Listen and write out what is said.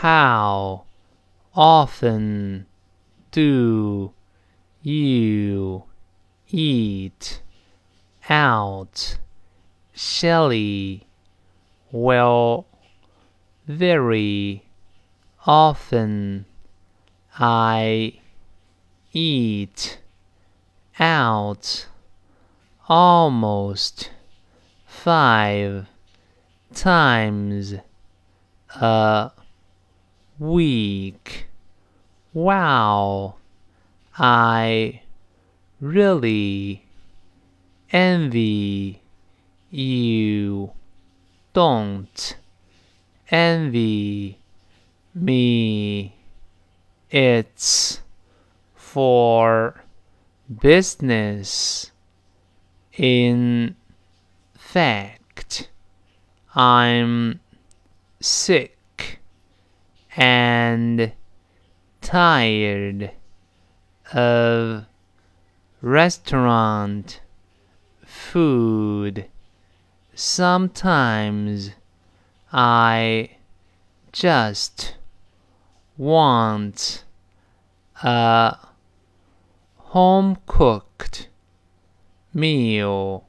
How often do you eat out? Shelley, well, very often I eat out almost five times a week. Wow, I really envy you. Don't envy me. It's for business. In fact, I'm sick and tired of restaurant food. Sometimes I just want a home cooked meal.